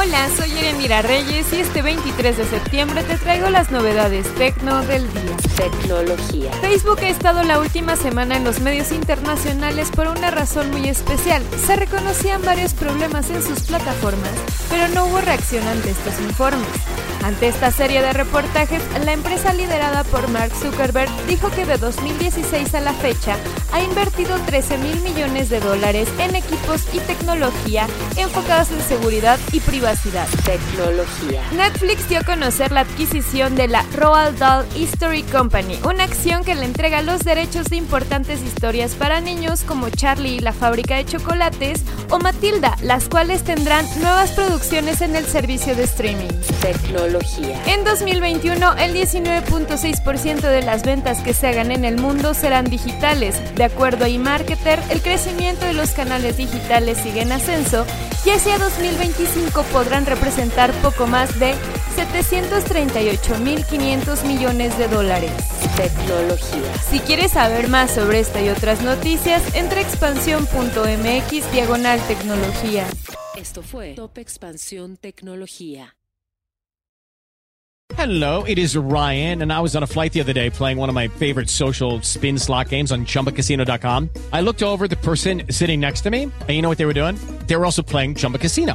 Hola, soy Erendira Reyes y este 23 de septiembre te traigo las novedades tecno del día. Tecnología. Facebook ha estado la última semana en los medios internacionales por una razón muy especial. Se reconocían varios problemas en sus plataformas, pero no hubo reacción ante estos informes. Ante esta serie de reportajes, la empresa liderada por Mark Zuckerberg dijo que de 2016 a la fecha ha invertido 13 mil millones de dólares en equipos y tecnología enfocados en seguridad y privacidad. Tecnología. Netflix dio a conocer la adquisición de la Roald Dahl History Company, una acción que le entrega los derechos de importantes historias para niños como Charlie y la fábrica de chocolates o Matilda, las cuales tendrán nuevas producciones en el servicio de streaming. Tecnología. En 2021, el 19.6% de las ventas que se hagan en el mundo serán digitales. De acuerdo a eMarketer, el crecimiento de los canales digitales sigue en ascenso y hacia 2025 podrán representar poco más de 738.500 millones de dólares. Tecnología. Si quieres saber más sobre esta y otras noticias, entra a expansión.mx diagonal tecnología. Esto fue Top Expansión Tecnología. Hello, it is Ryan, and I was on a flight the other day playing one of my favorite social spin slot games on chumbacasino.com. I looked over at the person sitting next to me, and you know what they were doing? They were also playing Chumba Casino.